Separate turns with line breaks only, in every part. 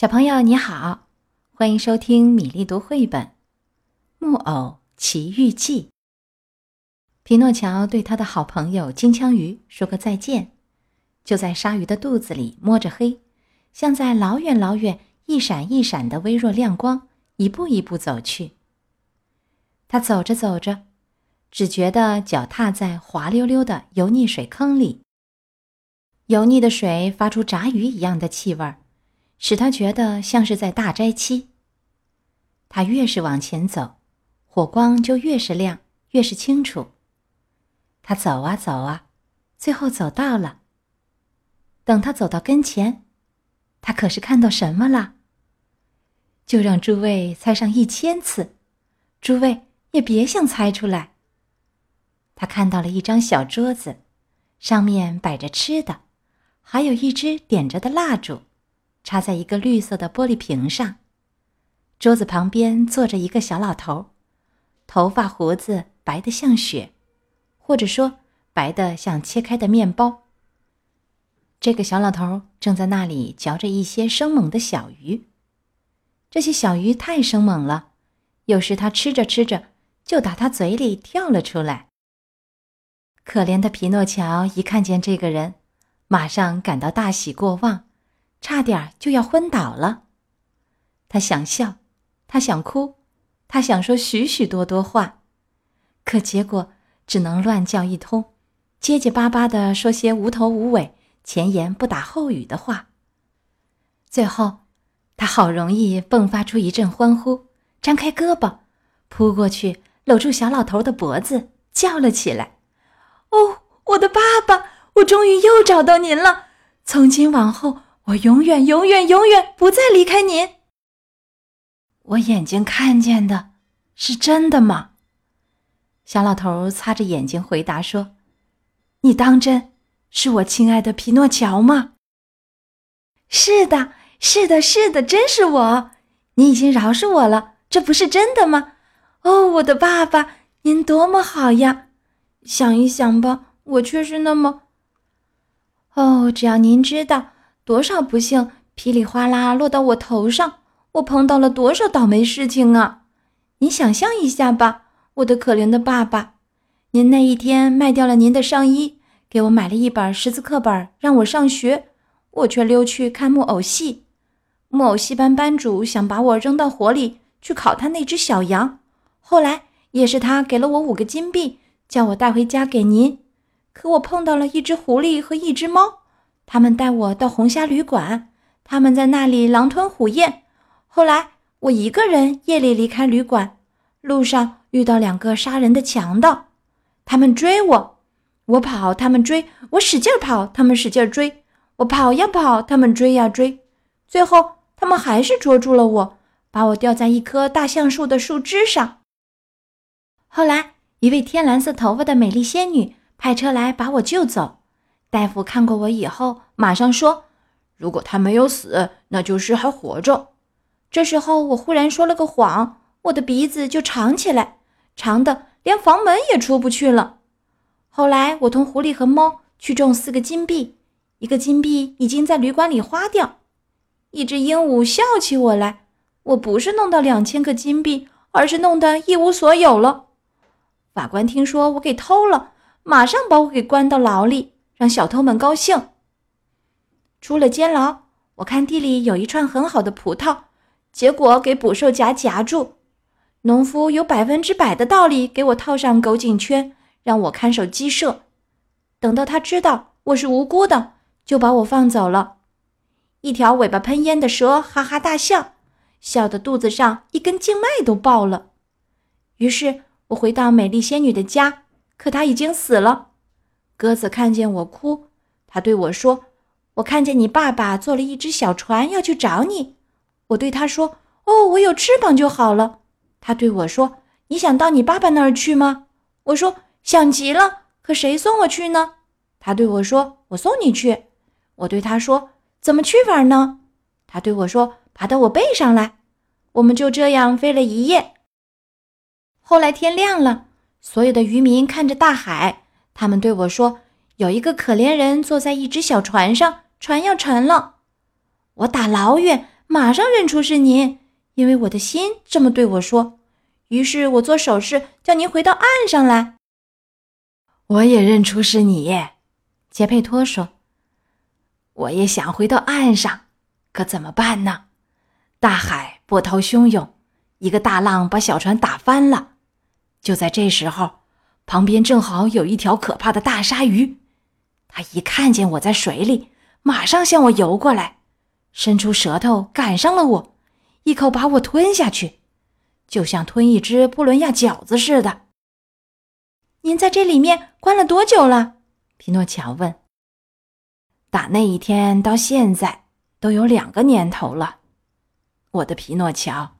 小朋友你好，欢迎收听米粒读绘本《木偶奇遇记》。皮诺乔对他的好朋友金枪鱼说个再见，就在鲨鱼的肚子里摸着黑，像在老远老远一闪一闪的微弱亮光，一步一步走去。他走着走着，只觉得脚踏在滑溜溜的油腻水坑里，油腻的水发出炸鱼一样的气味儿。使他觉得像是在大斋期。他越是往前走，火光就越是亮，越是清楚。他走啊走啊，最后走到了。等他走到跟前，他可是看到什么了？就让诸位猜上一千次，诸位也别想猜出来。他看到了一张小桌子，上面摆着吃的，还有一支点着的蜡烛。插在一个绿色的玻璃瓶上，桌子旁边坐着一个小老头，头发胡子白得像雪，或者说白得像切开的面包。这个小老头正在那里嚼着一些生猛的小鱼，这些小鱼太生猛了，有时他吃着吃着就打他嘴里跳了出来。可怜的皮诺乔一看见这个人，马上感到大喜过望。差点就要昏倒了，他想笑，他想哭，他想说许许多多话，可结果只能乱叫一通，结结巴巴的说些无头无尾、前言不搭后语的话。最后，他好容易迸发出一阵欢呼，张开胳膊，扑过去搂住小老头的脖子，叫了起来：“哦，我的爸爸，我终于又找到您了！从今往后。”我永远、永远、永远不再离开您。我眼睛看见的是真的吗？小老头擦着眼睛回答说：“你当真是我亲爱的皮诺乔吗？”“是的，是的，是的，真是我。你已经饶恕我了，这不是真的吗？”“哦，我的爸爸，您多么好呀！想一想吧，我却是那么……哦，只要您知道。”多少不幸噼里哗啦落到我头上，我碰到了多少倒霉事情啊！你想象一下吧，我的可怜的爸爸，您那一天卖掉了您的上衣，给我买了一本识字课本让我上学，我却溜去看木偶戏。木偶戏班班主想把我扔到火里去烤他那只小羊，后来也是他给了我五个金币，叫我带回家给您。可我碰到了一只狐狸和一只猫。他们带我到红虾旅馆，他们在那里狼吞虎咽。后来我一个人夜里离开旅馆，路上遇到两个杀人的强盗，他们追我，我跑，他们追我，使劲跑，他们使劲追我，跑呀跑，他们追呀追，最后他们还是捉住了我，把我吊在一棵大橡树的树枝上。后来一位天蓝色头发的美丽仙女派车来把我救走。大夫看过我以后，马上说：“如果他没有死，那就是还活着。”这时候，我忽然说了个谎，我的鼻子就长起来，长的连房门也出不去了。后来，我同狐狸和猫去种四个金币，一个金币已经在旅馆里花掉。一只鹦鹉笑起我来，我不是弄到两千个金币，而是弄得一无所有了。法官听说我给偷了，马上把我给关到牢里。让小偷们高兴。出了监牢，我看地里有一串很好的葡萄，结果给捕兽夹夹住。农夫有百分之百的道理给我套上狗颈圈，让我看守鸡舍。等到他知道我是无辜的，就把我放走了。一条尾巴喷烟的蛇哈哈大笑，笑得肚子上一根静脉都爆了。于是我回到美丽仙女的家，可她已经死了。鸽子看见我哭，它对我说：“我看见你爸爸坐了一只小船要去找你。”我对他说：“哦，我有翅膀就好了。”他对我说：“你想到你爸爸那儿去吗？”我说：“想极了。”可谁送我去呢？他对我说：“我送你去。”我对他说：“怎么去法呢？”他对我说：“爬到我背上来。”我们就这样飞了一夜。后来天亮了，所有的渔民看着大海。他们对我说：“有一个可怜人坐在一只小船上，船要沉了。”我打老远马上认出是您，因为我的心这么对我说。于是我做手势叫您回到岸上来。
我也认出是你，杰佩托说。我也想回到岸上，可怎么办呢？大海波涛汹涌，一个大浪把小船打翻了。就在这时候，旁边正好有一条可怕的大鲨鱼，它一看见我在水里，马上向我游过来。伸出舌头赶上了我，一口把我吞下去，就像吞一只波伦亚饺子似的。
您在这里面关了多久了？皮诺乔问。
打那一天到现在都有两个年头了，我的皮诺乔。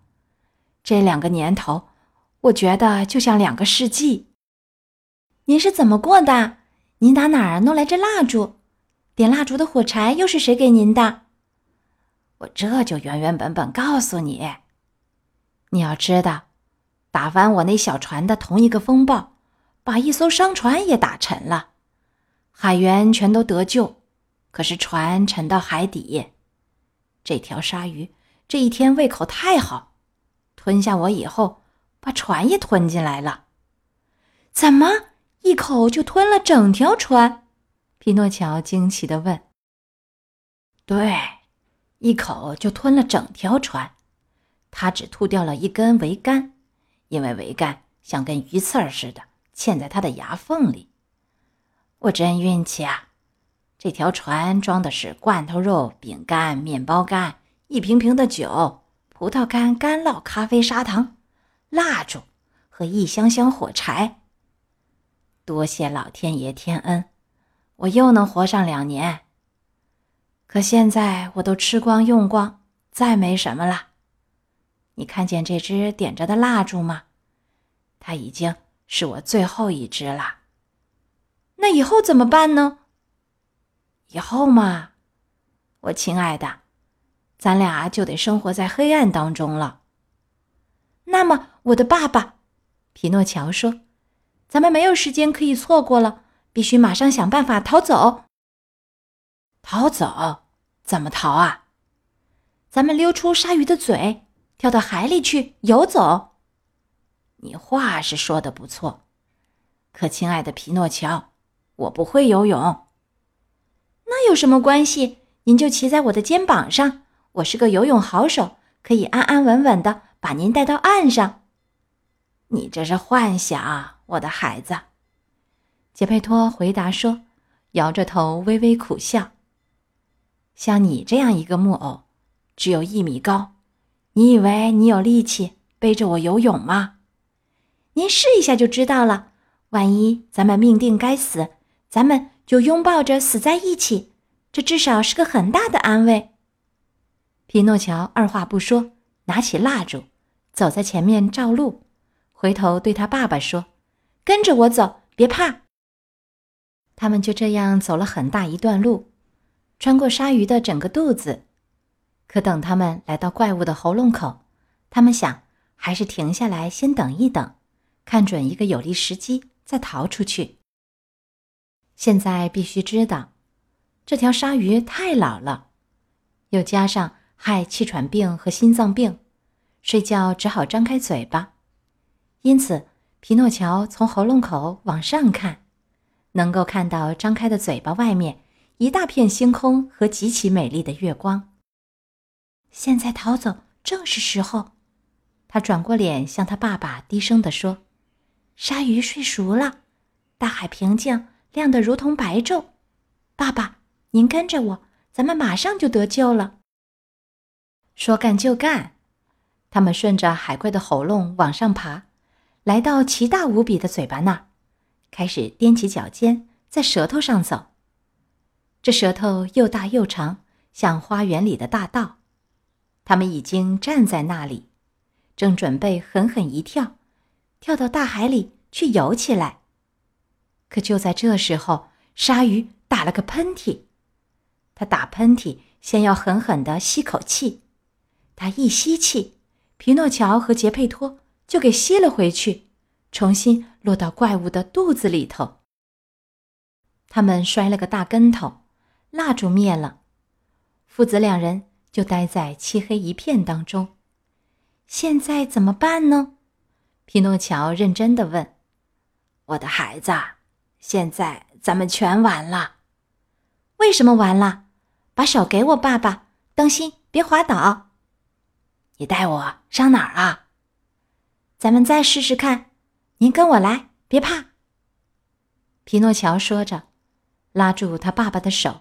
这两个年头，我觉得就像两个世纪。
您是怎么过的？您打哪儿弄来这蜡烛？点蜡烛的火柴又是谁给您的？
我这就原原本本告诉你。你要知道，打翻我那小船的同一个风暴，把一艘商船也打沉了，海员全都得救，可是船沉到海底。这条鲨鱼这一天胃口太好，吞下我以后，把船也吞进来了。
怎么一口就吞了整条船？皮诺乔惊奇地问。
对。一口就吞了整条船，他只吐掉了一根桅杆，因为桅杆像根鱼刺儿似的嵌在他的牙缝里。我真运气啊！这条船装的是罐头肉、饼干、面包干，一瓶瓶的酒、葡萄干、干酪、咖啡、砂糖、蜡烛和一箱箱火柴。多谢老天爷天恩，我又能活上两年。可现在我都吃光用光，再没什么了。你看见这支点着的蜡烛吗？它已经是我最后一支了。
那以后怎么办呢？
以后嘛，我亲爱的，咱俩就得生活在黑暗当中了。
那么，我的爸爸，皮诺乔说：“咱们没有时间可以错过了，必须马上想办法逃走。”
逃走？怎么逃啊？
咱们溜出鲨鱼的嘴，跳到海里去游走。
你话是说的不错，可亲爱的皮诺乔，我不会游泳。
那有什么关系？您就骑在我的肩膀上，我是个游泳好手，可以安安稳稳的把您带到岸上。
你这是幻想，我的孩子。
杰佩托回答说，摇着头微微苦笑。
像你这样一个木偶，只有一米高，你以为你有力气背着我游泳吗？
您试一下就知道了。万一咱们命定该死，咱们就拥抱着死在一起，这至少是个很大的安慰。皮诺乔二话不说，拿起蜡烛，走在前面照路，回头对他爸爸说：“跟着我走，别怕。”他们就这样走了很大一段路。穿过鲨鱼的整个肚子，可等他们来到怪物的喉咙口，他们想还是停下来先等一等，看准一个有利时机再逃出去。现在必须知道，这条鲨鱼太老了，又加上害气喘病和心脏病，睡觉只好张开嘴巴。因此，皮诺乔从喉咙口往上看，能够看到张开的嘴巴外面。一大片星空和极其美丽的月光。现在逃走正是时候，他转过脸向他爸爸低声地说：“鲨鱼睡熟了，大海平静，亮得如同白昼。爸爸，您跟着我，咱们马上就得救了。”说干就干，他们顺着海怪的喉咙往上爬，来到奇大无比的嘴巴那儿，开始踮起脚尖在舌头上走。这舌头又大又长，像花园里的大道。他们已经站在那里，正准备狠狠一跳，跳到大海里去游起来。可就在这时候，鲨鱼打了个喷嚏。他打喷嚏，先要狠狠地吸口气。他一吸气，皮诺乔和杰佩托就给吸了回去，重新落到怪物的肚子里头。他们摔了个大跟头。蜡烛灭了，父子两人就待在漆黑一片当中。现在怎么办呢？皮诺乔认真的问：“
我的孩子，现在咱们全完了。
为什么完了？把手给我，爸爸，当心别滑倒。
你带我上哪儿啊？
咱们再试试看。您跟我来，别怕。”皮诺乔说着，拉住他爸爸的手。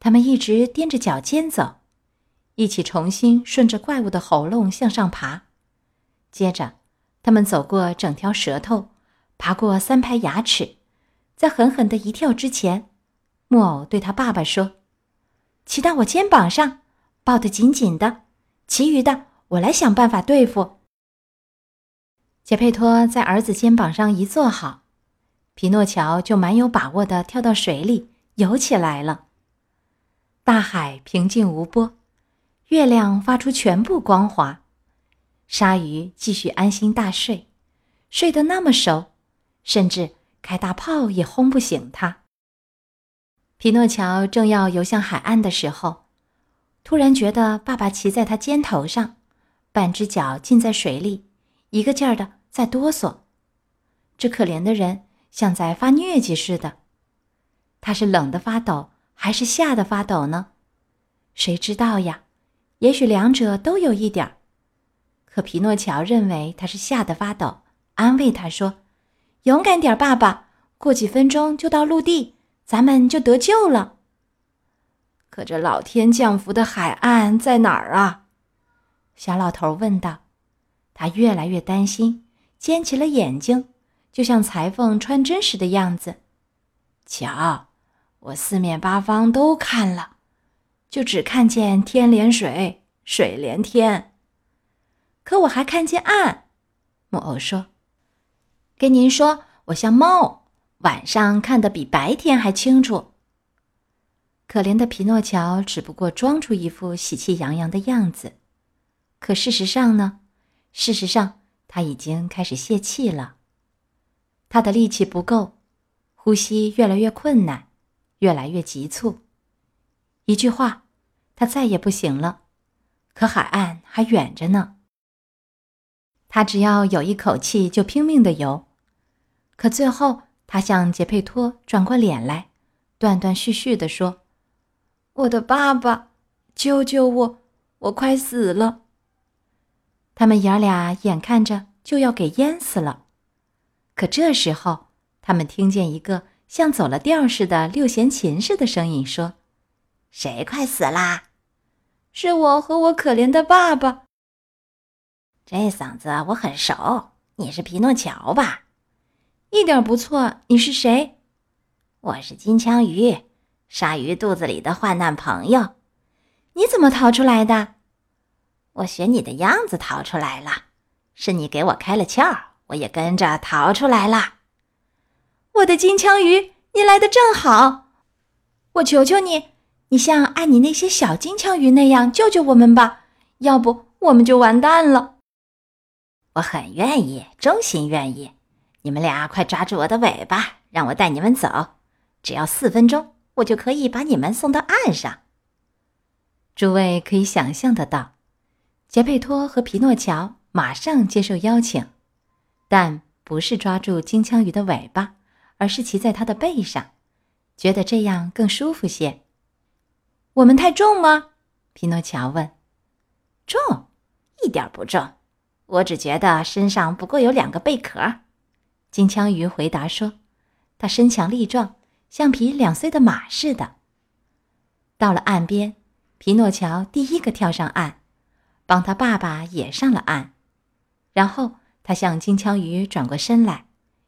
他们一直踮着脚尖走，一起重新顺着怪物的喉咙向上爬。接着，他们走过整条舌头，爬过三排牙齿，在狠狠的一跳之前，木偶对他爸爸说：“骑到我肩膀上，抱得紧紧的，其余的我来想办法对付。”杰佩托在儿子肩膀上一坐好，皮诺乔就蛮有把握的跳到水里游起来了。大海平静无波，月亮发出全部光华，鲨鱼继续安心大睡，睡得那么熟，甚至开大炮也轰不醒它。皮诺乔正要游向海岸的时候，突然觉得爸爸骑在他肩头上，半只脚浸在水里，一个劲儿的在哆嗦。这可怜的人像在发疟疾似的，他是冷得发抖。还是吓得发抖呢？谁知道呀？也许两者都有一点儿。可皮诺乔认为他是吓得发抖，安慰他说：“勇敢点，爸爸，过几分钟就到陆地，咱们就得救了。”可这老天降福的海岸在哪儿啊？小老头问道。他越来越担心，尖起了眼睛，就像裁缝穿针时的样子。瞧。我四面八方都看了，就只看见天连水，水连天。可我还看见岸。木偶说：“跟您说，我像猫，晚上看得比白天还清楚。”可怜的皮诺乔只不过装出一副喜气洋洋的样子，可事实上呢？事实上他已经开始泄气了。他的力气不够，呼吸越来越困难。越来越急促。一句话，他再也不行了。可海岸还远着呢。他只要有一口气，就拼命的游。可最后，他向杰佩托转过脸来，断断续续的说：“我的爸爸，救救我！我快死了。”他们爷儿俩眼看着就要给淹死了。可这时候，他们听见一个。像走了调似的六弦琴似的声音说：“
谁快死啦？
是我和我可怜的爸爸。
这嗓子我很熟，你是皮诺乔吧？
一点不错。你是谁？
我是金枪鱼，鲨鱼肚子里的患难朋友。
你怎么逃出来的？
我学你的样子逃出来了。是你给我开了窍，我也跟着逃出来了。”
我的金枪鱼，你来的正好，我求求你，你像爱你那些小金枪鱼那样救救我们吧，要不我们就完蛋了。
我很愿意，衷心愿意。你们俩快抓住我的尾巴，让我带你们走。只要四分钟，我就可以把你们送到岸上。
诸位可以想象得到，杰佩托和皮诺乔马上接受邀请，但不是抓住金枪鱼的尾巴。而是骑在它的背上，觉得这样更舒服些。我们太重吗？皮诺乔问。
重，一点不重。我只觉得身上不过有两个贝壳。
金枪鱼回答说：“它身强力壮，像匹两岁的马似的。”到了岸边，皮诺乔第一个跳上岸，帮他爸爸也上了岸。然后他向金枪鱼转过身来。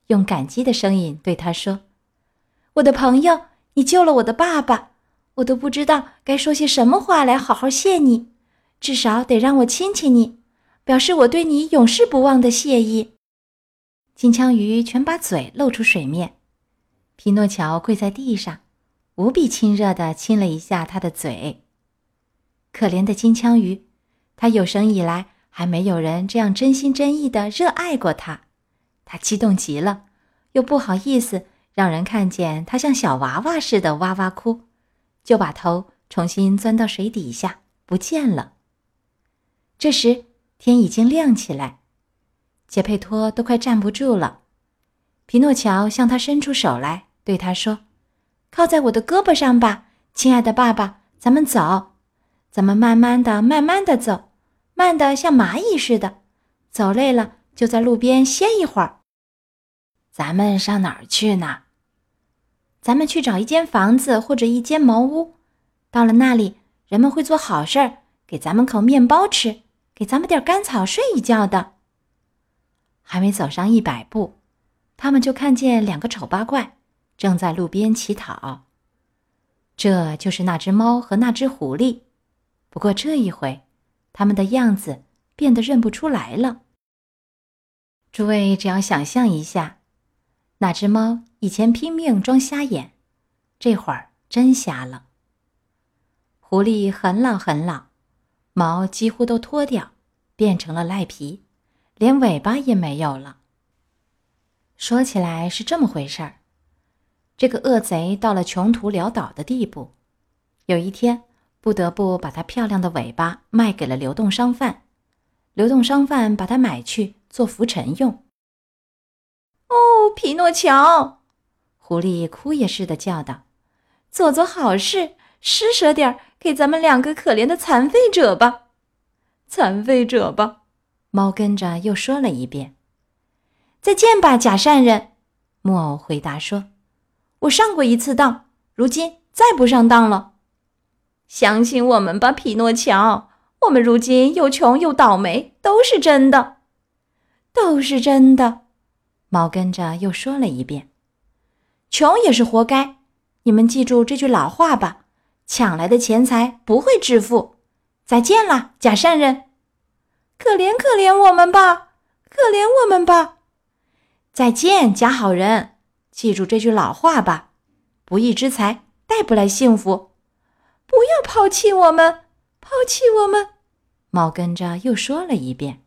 用感激的声音对他说：“我的朋友，你救了我的爸爸，我都不知道该说些什么话来好好谢你。至少得让我亲亲你，表示我对你永世不忘的谢意。”金枪鱼全把嘴露出水面，皮诺乔跪在地上，无比亲热地亲了一下他的嘴。可怜的金枪鱼，他有生以来还没有人这样真心真意地热爱过他。他激动极了，又不好意思让人看见他像小娃娃似的哇哇哭，就把头重新钻到水底下，不见了。这时天已经亮起来，杰佩托都快站不住了。皮诺乔向他伸出手来，对他说：“靠在我的胳膊上吧，亲爱的爸爸，咱们走，咱们慢慢的、慢慢的走，慢的像蚂蚁似的。走累了就在路边歇一会儿。
咱们上哪儿去呢？
咱们去找一间房子或者一间茅屋，到了那里，人们会做好事儿，给咱们口面包吃，给咱们点干草睡一觉的。”还没走上一百步。他们就看见两个丑八怪正在路边乞讨，这就是那只猫和那只狐狸。不过这一回，他们的样子变得认不出来了。诸位只要想象一下，那只猫以前拼命装瞎眼，这会儿真瞎了。狐狸很老很老，毛几乎都脱掉，变成了赖皮，连尾巴也没有了。说起来是这么回事儿，这个恶贼到了穷途潦倒的地步，有一天不得不把它漂亮的尾巴卖给了流动商贩，流动商贩把它买去做浮尘用。哦，皮诺乔，狐狸哭也似的叫道：“做做好事，施舍点儿给咱们两个可怜的残废者吧，残废者吧。”猫跟着又说了一遍。再见吧，假善人。木偶回答说：“我上过一次当，如今再不上当了。相信我们吧，匹诺乔。我们如今又穷又倒霉，都是真的，都是真的。”猫跟着又说了一遍：“穷也是活该。你们记住这句老话吧：抢来的钱财不会致富。再见了，假善人。可怜可怜我们吧，可怜我们吧。”再见，假好人！记住这句老话吧：不义之财带不来幸福。不要抛弃我们，抛弃我们！猫跟着又说了一遍：“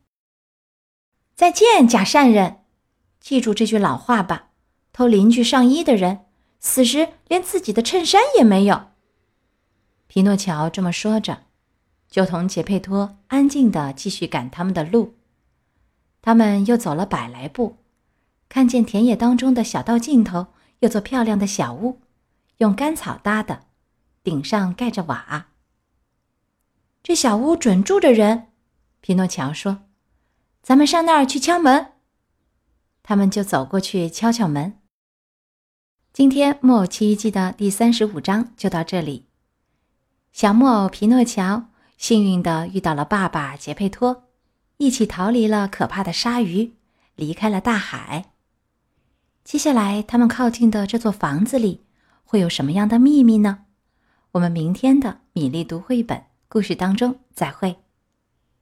再见，假善人！记住这句老话吧：偷邻居上衣的人，死时连自己的衬衫也没有。”皮诺乔这么说着，就同杰佩托安静的继续赶他们的路。他们又走了百来步。看见田野当中的小道尽头有座漂亮的小屋，用干草搭的，顶上盖着瓦。这小屋准住着人，皮诺乔说：“咱们上那儿去敲门。”他们就走过去敲敲门。今天《木偶奇遇记》的第三十五章就到这里。小木偶皮诺乔幸运的遇到了爸爸杰佩托，一起逃离了可怕的鲨鱼，离开了大海。接下来，他们靠近的这座房子里会有什么样的秘密呢？我们明天的米粒读绘本故事当中再会。